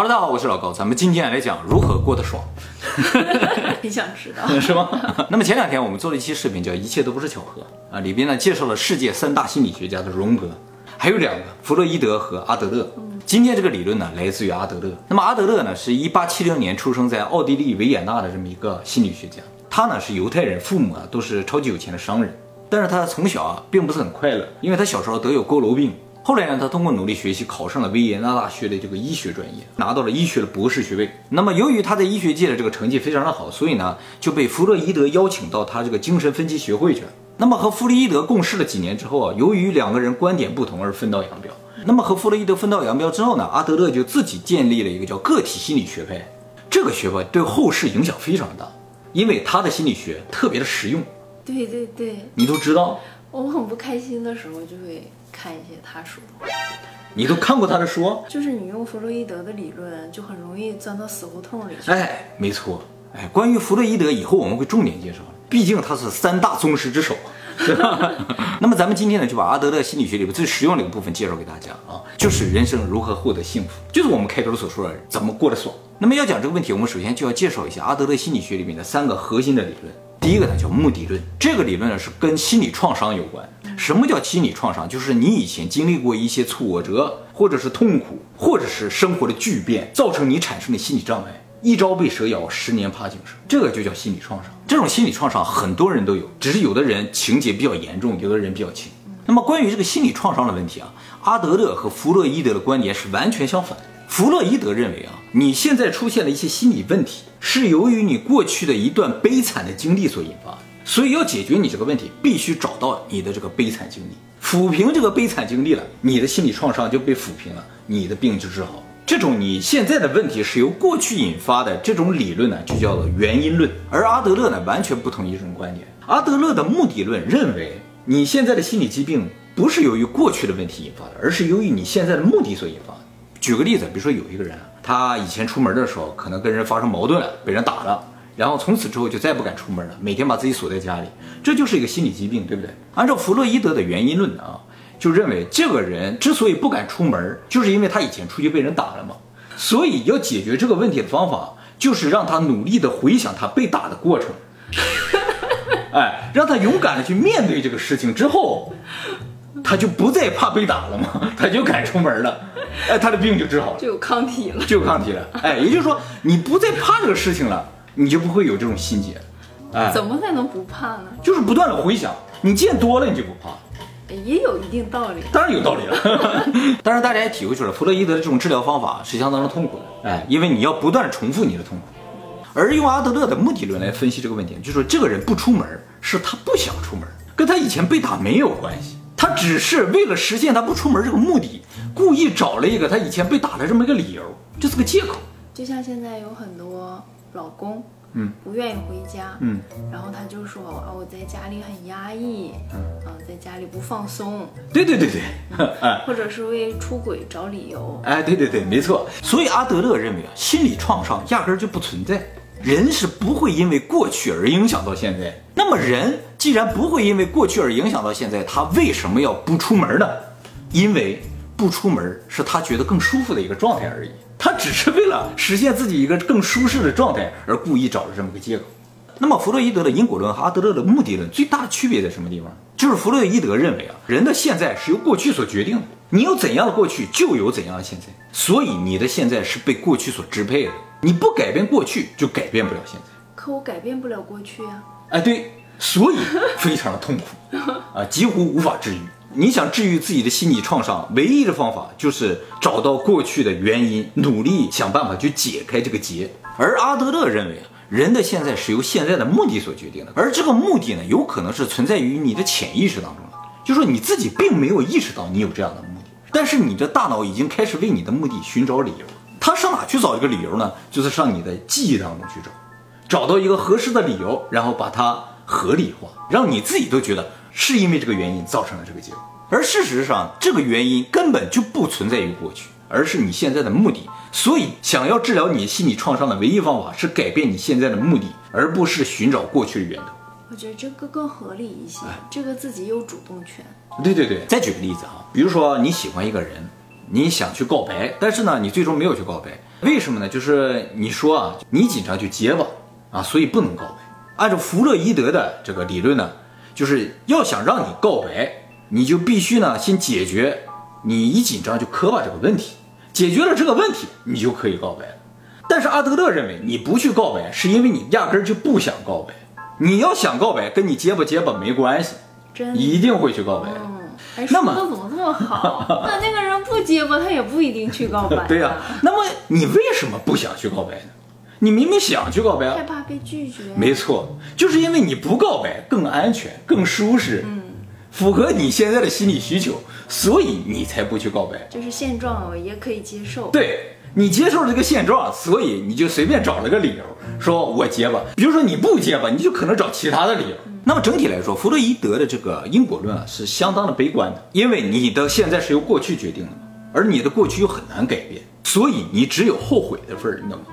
Hello，大家好，我是老高，咱们今天来讲如何过得爽，很想知道。是吗？那么前两天我们做了一期视频，叫《一切都不是巧合》啊，里边呢介绍了世界三大心理学家的荣格，还有两个弗洛伊德和阿德勒。今天这个理论呢来自于阿德勒。那么阿德勒呢是一八七零年出生在奥地利维也纳的这么一个心理学家，他呢是犹太人，父母啊都是超级有钱的商人，但是他从小啊并不是很快乐，因为他小时候得有佝偻病。后来呢，他通过努力学习，考上了维也纳大学的这个医学专业，拿到了医学的博士学位。那么，由于他在医学界的这个成绩非常的好，所以呢，就被弗洛伊德邀请到他这个精神分析学会去了。那么，和弗洛伊德共事了几年之后啊，由于两个人观点不同而分道扬镳。那么，和弗洛伊德分道扬镳之后呢，阿德勒就自己建立了一个叫个体心理学派。这个学派对后世影响非常大，因为他的心理学特别的实用。对对对，你都知道，我很不开心的时候就会看一些他说，你都看过他的书。就是你用弗洛伊德的理论，就很容易钻到死胡同里去。哎，没错，哎，关于弗洛伊德，以后我们会重点介绍，毕竟他是三大宗师之首，对吧？那么咱们今天呢，就把阿德勒心理学里边最实用的一个部分介绍给大家啊，就是人生如何获得幸福，就是我们开头所说的怎么过得爽。那么要讲这个问题，我们首先就要介绍一下阿德勒心理学里面的三个核心的理论。第一个呢叫目的论，这个理论呢是跟心理创伤有关。什么叫心理创伤？就是你以前经历过一些挫折，或者是痛苦，或者是生活的巨变，造成你产生的心理障碍。一朝被蛇咬，十年怕井绳，这个就叫心理创伤。这种心理创伤很多人都有，只是有的人情节比较严重，有的人比较轻。那么关于这个心理创伤的问题啊，阿德勒和弗洛伊德的观点是完全相反。弗洛伊德认为啊，你现在出现了一些心理问题，是由于你过去的一段悲惨的经历所引发的。所以要解决你这个问题，必须找到你的这个悲惨经历，抚平这个悲惨经历了，你的心理创伤就被抚平了，你的病就治好。这种你现在的问题是由过去引发的，这种理论呢就叫做原因论。而阿德勒呢完全不同意这种观点。阿德勒的目的论认为，你现在的心理疾病不是由于过去的问题引发的，而是由于你现在的目的所引发的。举个例子，比如说有一个人，他以前出门的时候可能跟人发生矛盾了，被人打了。然后从此之后就再不敢出门了，每天把自己锁在家里，这就是一个心理疾病，对不对？按照弗洛伊德的原因论啊，就认为这个人之所以不敢出门，就是因为他以前出去被人打了嘛。所以要解决这个问题的方法，就是让他努力的回想他被打的过程，哎，让他勇敢的去面对这个事情之后，他就不再怕被打了嘛，他就敢出门了，哎，他的病就治好了，就有抗体了，就有抗体了，哎，也就是说你不再怕这个事情了。你就不会有这种心结，哎，怎么才能不怕呢？就是不断的回想，你见多了你就不怕，也有一定道理。当然有道理了，当然大家也体会出来，弗洛伊德的这种治疗方法是相当的痛苦的，哎，因为你要不断的重复你的痛苦。而用阿德勒的目的论来分析这个问题，就说这个人不出门是他不想出门，跟他以前被打没有关系，他只是为了实现他不出门这个目的，故意找了一个他以前被打的这么一个理由，这是个借口。就像现在有很多。老公，嗯，不愿意回家，嗯，然后他就说啊，我在家里很压抑，嗯，啊，在家里不放松，对对对对，哎，或者是为出轨找理由，哎，对对对，没错。所以阿德勒认为啊，心理创伤压根儿就不存在，人是不会因为过去而影响到现在。那么人既然不会因为过去而影响到现在，他为什么要不出门呢？因为不出门是他觉得更舒服的一个状态而已。他只是为了实现自己一个更舒适的状态而故意找了这么个借口。那么，弗洛伊德的因果论和阿德勒的目的论最大的区别在什么地方？就是弗洛伊德认为啊，人的现在是由过去所决定的，你有怎样的过去，就有怎样的现在，所以你的现在是被过去所支配的。你不改变过去，就改变不了现在。可我改变不了过去啊！哎，对，所以非常的痛苦啊，几乎无法治愈。你想治愈自己的心理创伤，唯一的方法就是找到过去的原因，努力想办法去解开这个结。而阿德勒认为，人的现在是由现在的目的所决定的，而这个目的呢，有可能是存在于你的潜意识当中的，就说你自己并没有意识到你有这样的目的，但是你的大脑已经开始为你的目的寻找理由。他上哪去找一个理由呢？就是上你的记忆当中去找，找到一个合适的理由，然后把它合理化，让你自己都觉得。是因为这个原因造成了这个结果，而事实上，这个原因根本就不存在于过去，而是你现在的目的。所以，想要治疗你心理创伤的唯一方法是改变你现在的目的，而不是寻找过去的源头。我觉得这个更合理一些，这个自己有主动权。对对对，再举个例子啊，比如说你喜欢一个人，你想去告白，但是呢，你最终没有去告白，为什么呢？就是你说啊，你紧张去结巴啊，所以不能告白。按照弗洛伊德的这个理论呢，就是要想让你告白，你就必须呢先解决你一紧张就磕巴这个问题，解决了这个问题，你就可以告白了。但是阿德勒认为，你不去告白，是因为你压根儿就不想告白。你要想告白，跟你结巴结巴没关系，真一定会去告白。嗯，哎，那么怎么这么好？那那个人不结巴，他也不一定去告白。对呀、那么你为什么不想去告白呢？你明明想去告白啊害，怕被拒绝。没错，就是因为你不告白更安全、更舒适，符合你现在的心理需求，所以你才不去告白。就是现状，我也可以接受。对你接受了这个现状，所以你就随便找了个理由说我结吧。比如说你不结吧，你就可能找其他的理由。那么整体来说，弗洛伊德的这个因果论啊是相当的悲观的，因为你的现在是由过去决定的嘛，而你的过去又很难改变，所以你只有后悔的份儿，你懂吗？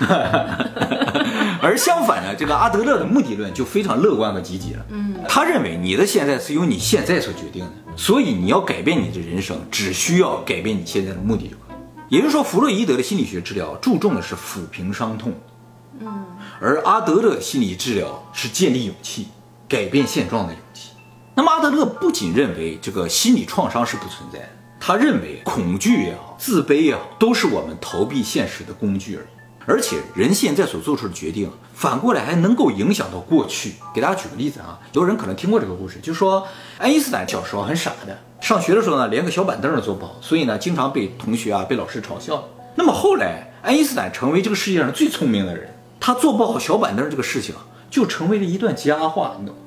而相反呢，这个阿德勒的目的论就非常乐观和积极了。嗯，他认为你的现在是由你现在所决定的，所以你要改变你的人生，只需要改变你现在的目的就可以。也就是说，弗洛伊德的心理学治疗注重的是抚平伤痛，嗯，而阿德勒的心理治疗是建立勇气、改变现状的勇气。那么阿德勒不仅认为这个心理创伤是不存在的，他认为恐惧也好、自卑也好，都是我们逃避现实的工具而已。而且人现在所做出的决定，反过来还能够影响到过去。给大家举个例子啊，有人可能听过这个故事，就是说爱因斯坦小时候很傻的，上学的时候呢，连个小板凳都坐不好，所以呢，经常被同学啊、被老师嘲笑。那么后来，爱因斯坦成为这个世界上最聪明的人，他坐不好小板凳这个事情啊，就成为了一段佳话，你懂吗？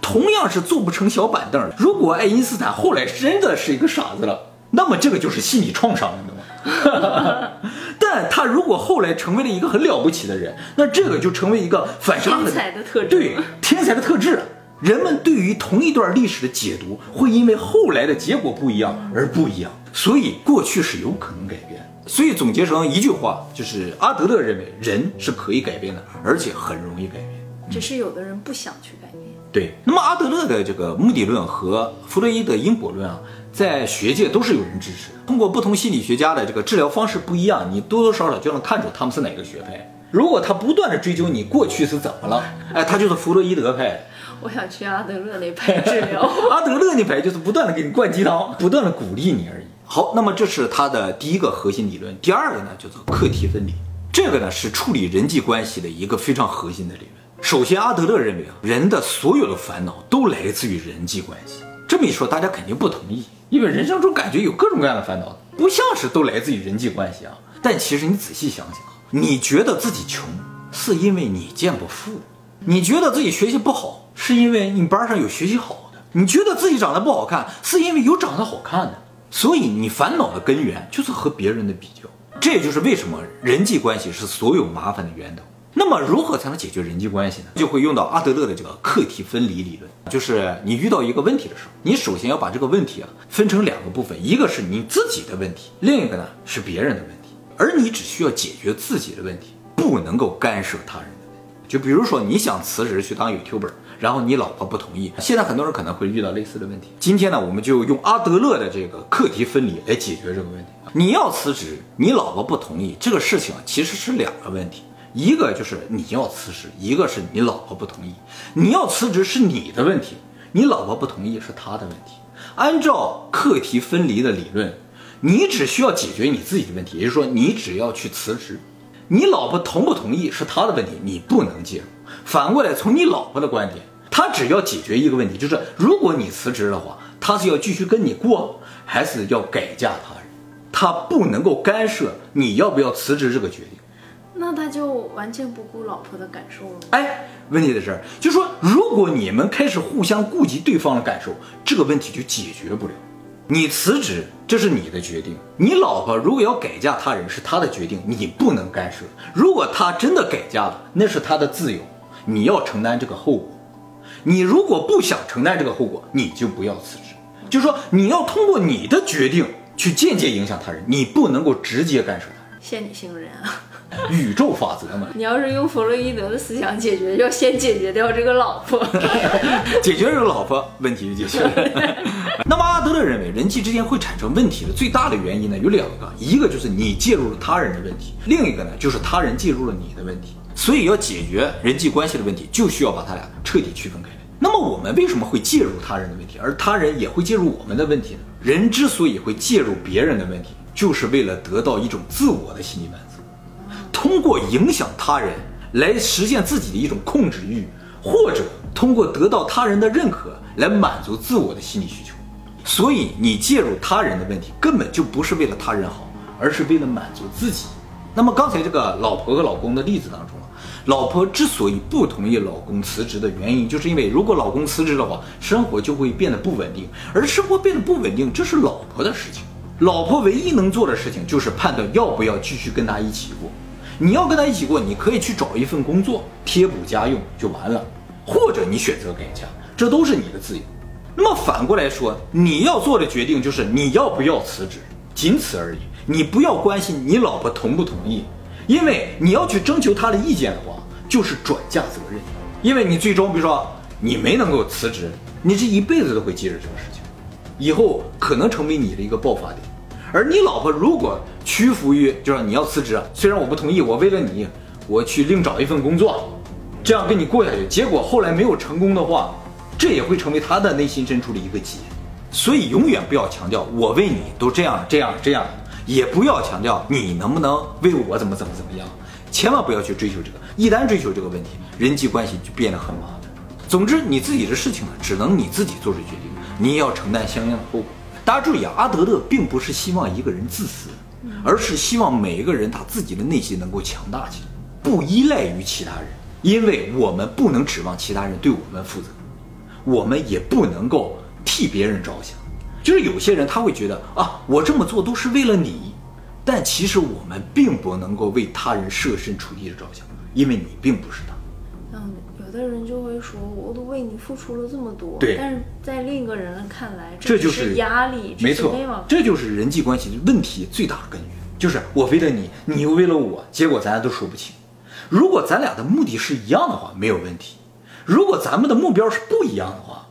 同样是坐不成小板凳儿，如果爱因斯坦后来真的是一个傻子了，那么这个就是心理创伤，你懂吗？但他如果后来成为了一个很了不起的人，那这个就成为一个反差很天才的特质对天才的特质了。人们对于同一段历史的解读，会因为后来的结果不一样而不一样，所以过去是有可能改变。所以总结成一句话，就是阿德勒认为人是可以改变的，而且很容易改变。只是有的人不想去改变。对，那么阿德勒的这个目的论和弗洛伊德因果论啊，在学界都是有人支持的。通过不同心理学家的这个治疗方式不一样，你多多少少就能看出他们是哪个学派。如果他不断的追究你过去是怎么了，哎，他就是弗洛伊德派的。我想去阿德勒那派治疗。阿德勒那派就是不断的给你灌鸡汤，不断的鼓励你而已。好，那么这是他的第一个核心理论，第二个呢叫做课题分离，这个呢是处理人际关系的一个非常核心的理论。首先，阿德勒认为啊，人的所有的烦恼都来自于人际关系。这么一说，大家肯定不同意，因为人生中感觉有各种各样的烦恼，不像是都来自于人际关系啊。但其实你仔细想想，你觉得自己穷，是因为你见不富；你觉得自己学习不好，是因为你班上有学习好的；你觉得自己长得不好看，是因为有长得好看的。所以你烦恼的根源就是和别人的比较。这也就是为什么人际关系是所有麻烦的源头。那么如何才能解决人际关系呢？就会用到阿德勒的这个课题分离理论，就是你遇到一个问题的时候，你首先要把这个问题啊分成两个部分，一个是你自己的问题，另一个呢是别人的问题，而你只需要解决自己的问题，不能够干涉他人的。就比如说你想辞职去当 YouTuber，然后你老婆不同意，现在很多人可能会遇到类似的问题。今天呢，我们就用阿德勒的这个课题分离来解决这个问题。你要辞职，你老婆不同意，这个事情其实是两个问题。一个就是你要辞职，一个是你老婆不同意。你要辞职是你的问题，你老婆不同意是她的问题。按照课题分离的理论，你只需要解决你自己的问题，也就是说，你只要去辞职，你老婆同不同意是她的问题，你不能介入。反过来，从你老婆的观点，她只要解决一个问题，就是如果你辞职的话，她是要继续跟你过，还是要改嫁他人？她不能够干涉你要不要辞职这个决定。那他就完全不顾老婆的感受了。哎，问题在这儿，就是说，如果你们开始互相顾及对方的感受，这个问题就解决不了。你辞职，这是你的决定；你老婆如果要改嫁他人，是她的决定，你不能干涉。如果她真的改嫁了，那是她的自由，你要承担这个后果。你如果不想承担这个后果，你就不要辞职。就是说，你要通过你的决定去间接影响他人，你不能够直接干涉他人。仙女星人啊！宇宙法则嘛，你要是用弗洛伊德的思想解决，要先解决掉这个老婆。解决这个老婆问题就解决了。那么阿德勒认为，人际之间会产生问题的最大的原因呢有两个，一个就是你介入了他人的问题，另一个呢就是他人介入了你的问题。所以要解决人际关系的问题，就需要把他俩彻底区分开来。那么我们为什么会介入他人的问题，而他人也会介入我们的问题呢？人之所以会介入别人的问题，就是为了得到一种自我的心理满足，通过影响他人来实现自己的一种控制欲，或者通过得到他人的认可来满足自我的心理需求。所以你介入他人的问题，根本就不是为了他人好，而是为了满足自己。那么刚才这个老婆和老公的例子当中啊，老婆之所以不同意老公辞职的原因，就是因为如果老公辞职的话，生活就会变得不稳定，而生活变得不稳定，这是老婆的事情。老婆唯一能做的事情就是判断要不要继续跟他一起过。你要跟他一起过，你可以去找一份工作贴补家用就完了，或者你选择改嫁，这都是你的自由。那么反过来说，你要做的决定就是你要不要辞职，仅此而已。你不要关心你老婆同不同意，因为你要去征求她的意见的话，就是转嫁责任。因为你最终，比如说你没能够辞职，你这一辈子都会记着这个事情，以后可能成为你的一个爆发点。而你老婆如果屈服于，就是你要辞职，虽然我不同意，我为了你，我去另找一份工作，这样跟你过下去，结果后来没有成功的话，这也会成为他的内心深处的一个结。所以永远不要强调我为你都这样这样这样。也不要强调你能不能为我怎么怎么怎么样，千万不要去追求这个。一旦追求这个问题，人际关系就变得很麻烦。总之，你自己的事情呢，只能你自己做出决定，你也要承担相应的后果。大家注意啊，阿德勒并不是希望一个人自私，而是希望每一个人他自己的内心能够强大起来，不依赖于其他人，因为我们不能指望其他人对我们负责，我们也不能够替别人着想。就是有些人他会觉得啊，我这么做都是为了你，但其实我们并不能够为他人设身处地的着想，因为你并不是他。嗯，有的人就会说，我都为你付出了这么多，对但是在另一个人看来，这就是压力，没错这就是人际关系问题最大的根源，就是我为了你，你又为了我，结果咱俩都说不清。如果咱俩的目的是一样的话，没有问题；如果咱们的目标是不一样的话，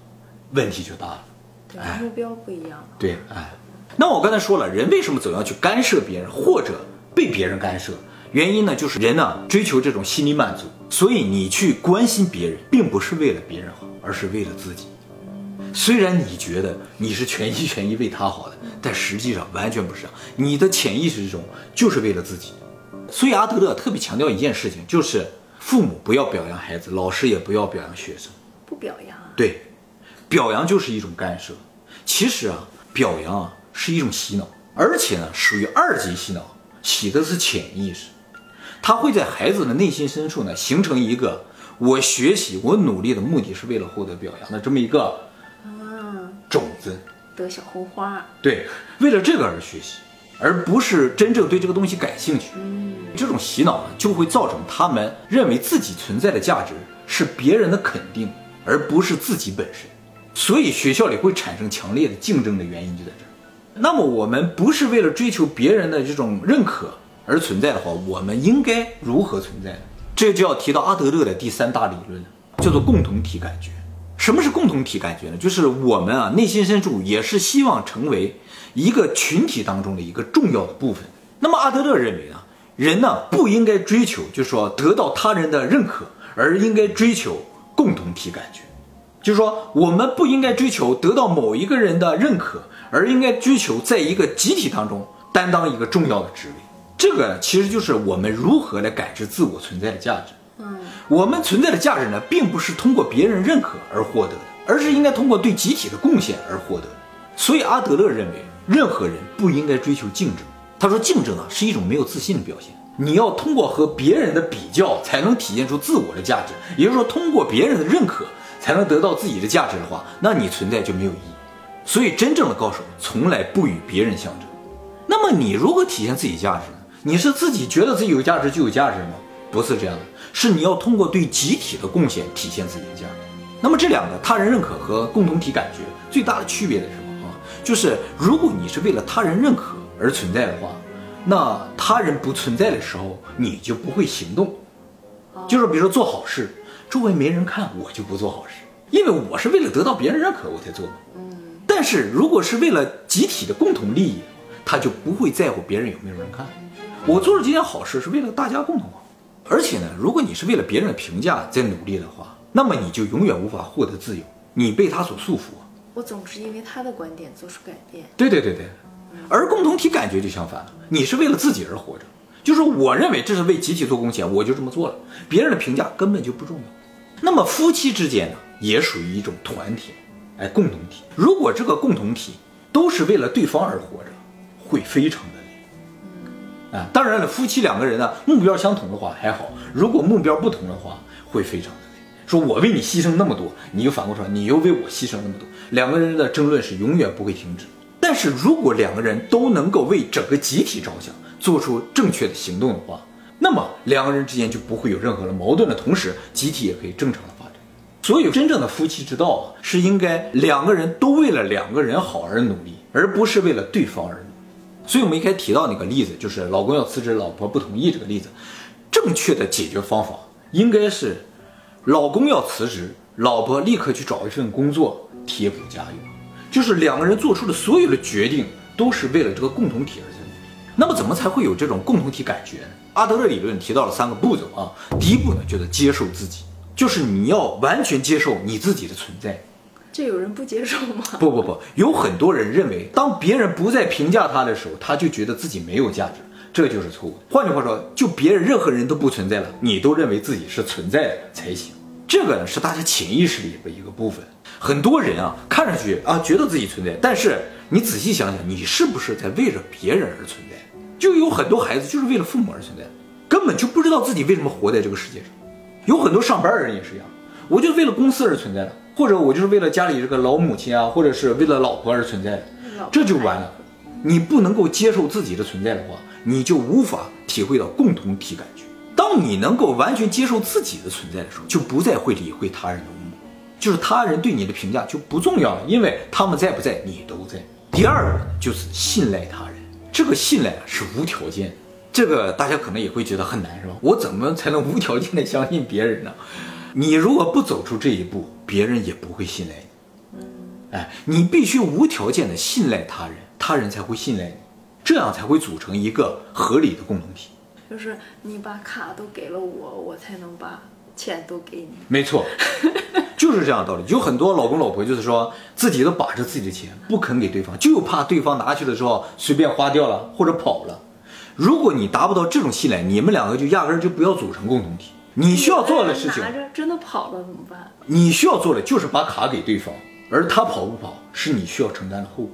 问题就大了。对，目标不一样。对，哎，那我刚才说了，人为什么总要去干涉别人或者被别人干涉？原因呢，就是人呢追求这种心理满足，所以你去关心别人，并不是为了别人好，而是为了自己。虽然你觉得你是全心全意为他好的，但实际上完全不是，你的潜意识中就是为了自己。所以阿德勒特别强调一件事情，就是父母不要表扬孩子，老师也不要表扬学生。不表扬啊，对，表扬就是一种干涉。其实啊，表扬啊是一种洗脑，而且呢属于二级洗脑，洗的是潜意识，它会在孩子的内心深处呢形成一个我学习我努力的目的是为了获得表扬的这么一个嗯，种子。得小红花，对，为了这个而学习，而不是真正对这个东西感兴趣。嗯，这种洗脑呢，就会造成他们认为自己存在的价值是别人的肯定，而不是自己本身。所以学校里会产生强烈的竞争的原因就在这儿。那么我们不是为了追求别人的这种认可而存在的话，我们应该如何存在呢？这就要提到阿德勒的第三大理论，叫做共同体感觉。什么是共同体感觉呢？就是我们啊内心深处也是希望成为一个群体当中的一个重要的部分。那么阿德勒认为啊，人呢不应该追求，就是说得到他人的认可，而应该追求共同体感觉。就是说，我们不应该追求得到某一个人的认可，而应该追求在一个集体当中担当一个重要的职位。这个其实就是我们如何来感知自我存在的价值。嗯，我们存在的价值呢，并不是通过别人认可而获得的，而是应该通过对集体的贡献而获得的。所以阿德勒认为，任何人不应该追求竞争。他说，竞争啊是一种没有自信的表现。你要通过和别人的比较，才能体现出自我的价值。也就是说，通过别人的认可，才能得到自己的价值的话，那你存在就没有意义。所以，真正的高手从来不与别人相争。那么，你如何体现自己价值呢？你是自己觉得自己有价值就有价值吗？不是这样的，是你要通过对集体的贡献体现自己的价值。那么，这两个他人认可和共同体感觉最大的区别是什么啊？就是如果你是为了他人认可而存在的话，那他人不存在的时候，你就不会行动。就是比如说做好事，周围没人看，我就不做好事，因为我是为了得到别人认可我才做的。但是如果是为了集体的共同利益，他就不会在乎别人有没有人看。我做了这件好事是为了大家共同好。而且呢，如果你是为了别人的评价在努力的话，那么你就永远无法获得自由，你被他所束缚。我总是因为他的观点做出改变。对对对对，而共同体感觉就相反，你是为了自己而活着，就是我认为这是为集体做贡献，我就这么做了，别人的评价根本就不重要。那么夫妻之间呢，也属于一种团体，哎，共同体。如果这个共同体都是为了对方而活着，会非常的累。啊，当然了，夫妻两个人呢，目标相同的话还好，如果目标不同的话，会非常的累。说我为你牺牲那么多，你又反过头来，你又为我牺牲那么多，两个人的争论是永远不会停止。但是如果两个人都能够为整个集体着想，做出正确的行动的话，那么两个人之间就不会有任何的矛盾的同时，集体也可以正常的发展。所以，真正的夫妻之道啊，是应该两个人都为了两个人好而努力，而不是为了对方而努力。所以我们一开始提到那个例子，就是老公要辞职，老婆不同意这个例子，正确的解决方法应该是，老公要辞职，老婆立刻去找一份工作贴补家用，就是两个人做出的所有的决定都是为了这个共同体而在。那么怎么才会有这种共同体感觉呢？阿德勒理论提到了三个步骤啊，第一步呢就是接受自己，就是你要完全接受你自己的存在。这有人不接受吗？不不不，有很多人认为，当别人不再评价他的时候，他就觉得自己没有价值，这就是错误。换句话说，就别人任何人都不存在了，你都认为自己是存在的才行。这个呢是大家潜意识里的一个部分。很多人啊，看上去啊觉得自己存在，但是你仔细想想，你是不是在为着别人而存在？就有很多孩子就是为了父母而存在，根本就不知道自己为什么活在这个世界上。有很多上班的人也是一样，我就为了公司而存在的，或者我就是为了家里这个老母亲啊，或者是为了老婆而存在的，这就完了。你不能够接受自己的存在的话，你就无法体会到共同体感觉。当你能够完全接受自己的存在的时候，就不再会理会他人的目光，就是他人对你的评价就不重要了，因为他们在不在，你都在。第二个，就是信赖他人，这个信赖啊是无条件的。这个大家可能也会觉得很难，是吧？我怎么才能无条件的相信别人呢？你如果不走出这一步，别人也不会信赖你。哎，你必须无条件的信赖他人，他人才会信赖你，这样才会组成一个合理的共同体。就是你把卡都给了我，我才能把钱都给你。没错，就是这样的道理。有很多老公老婆就是说自己都把着自己的钱不肯给对方，就怕对方拿去的时候随便花掉了或者跑了。如果你达不到这种信赖，你们两个就压根儿就不要组成共同体。你需要做的事情拿，着真的跑了怎么办？你需要做的就是把卡给对方，而他跑不跑是你需要承担的后果，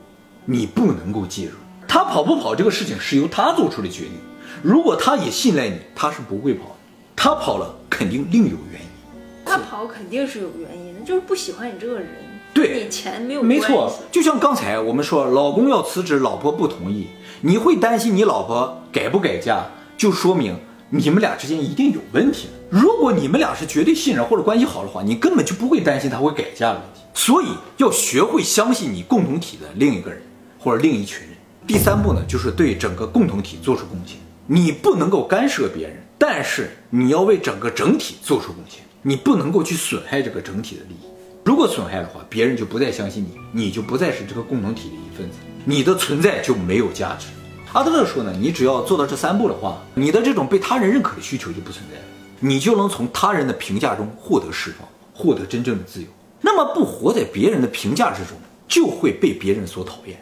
你不能够介入。他跑不跑这个事情是由他做出的决定。如果他也信赖你，他是不会跑的。他跑了肯定另有原因。他跑肯定是有原因的，就是不喜欢你这个人，对跟你钱没有没错，就像刚才我们说，老公要辞职，老婆不同意，你会担心你老婆改不改嫁，就说明你们俩之间一定有问题。如果你们俩是绝对信任或者关系好的话，你根本就不会担心他会改嫁的问题。所以要学会相信你共同体的另一个人或者另一群人。第三步呢，就是对整个共同体做出贡献。你不能够干涉别人，但是你要为整个整体做出贡献。你不能够去损害这个整体的利益。如果损害的话，别人就不再相信你，你就不再是这个共同体的一份子，你的存在就没有价值。阿德勒说呢，你只要做到这三步的话，你的这种被他人认可的需求就不存在了，你就能从他人的评价中获得释放，获得真正的自由。那么不活在别人的评价之中，就会被别人所讨厌。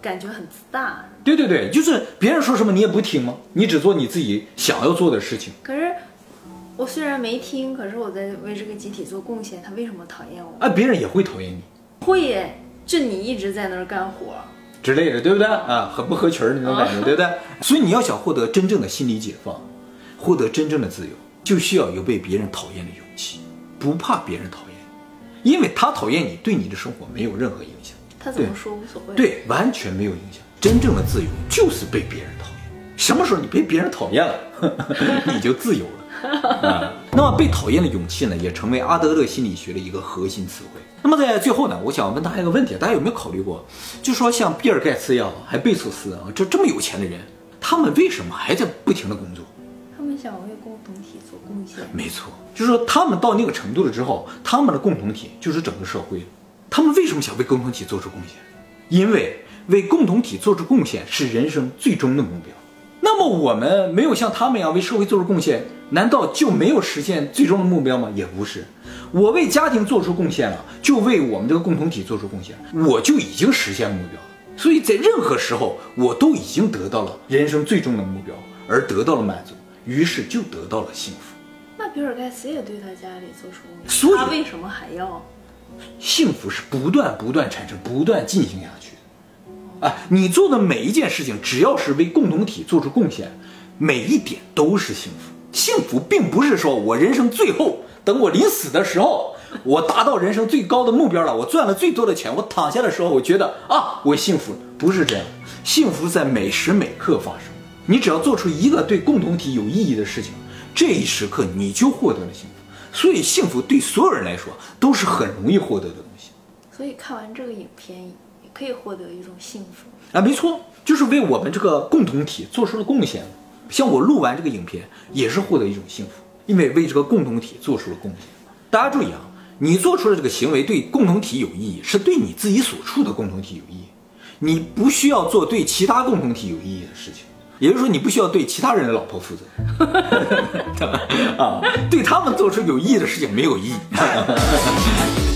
感觉很自大。对对对，就是别人说什么你也不听吗？你只做你自己想要做的事情。可是我虽然没听，可是我在为这个集体做贡献，他为什么讨厌我？啊，别人也会讨厌你会耶，就你一直在那儿干活，之类的，对不对啊？很不合群儿那种感觉，对不对？所以你要想获得真正的心理解放，获得真正的自由，就需要有被别人讨厌的勇气，不怕别人讨厌，因为他讨厌你，对你的生活没有任何影响。他怎么说无所谓。，对，完全没有影响。真正的自由就是被别人讨厌。什么时候你被别人讨厌了，你就自由了。啊，那么被讨厌的勇气呢，也成为阿德勒心理学的一个核心词汇。那么在最后呢，我想问大家一个问题：大家有没有考虑过，就说像比尔盖茨呀，还贝索斯啊，这这么有钱的人，他们为什么还在不停的工作？他们想为共同体做贡献。没错，就是说他们到那个程度了之后，他们的共同体就是整个社会。他们为什么想为共同体做出贡献？因为为共同体做出贡献是人生最终的目标。那么我们没有像他们一样为社会做出贡献，难道就没有实现最终的目标吗？也不是。我为家庭做出贡献了，就为我们这个共同体做出贡献，我就已经实现目标了。所以在任何时候，我都已经得到了人生最终的目标，而得到了满足，于是就得到了幸福。那比尔盖茨也对他家里做出贡所以献，他为什么还要？幸福是不断不断产生、不断进行下去的。啊，你做的每一件事情，只要是为共同体做出贡献，每一点都是幸福。幸福并不是说我人生最后等我临死的时候，我达到人生最高的目标了，我赚了最多的钱，我躺下的时候，我觉得啊，我幸福了。不是这样，幸福在每时每刻发生。你只要做出一个对共同体有意义的事情，这一时刻你就获得了幸福。所以，幸福对所有人来说都是很容易获得的东西所以看完这个影片，也可以获得一种幸福。啊，没错，就是为我们这个共同体做出了贡献。像我录完这个影片，也是获得一种幸福，因为为这个共同体做出了贡献。大家注意啊，你做出的这个行为对共同体有意义，是对你自己所处的共同体有意义。你不需要做对其他共同体有意义的事情，也就是说，你不需要对其他人的老婆负责 啊，对他们做出有意义的事情没有意义。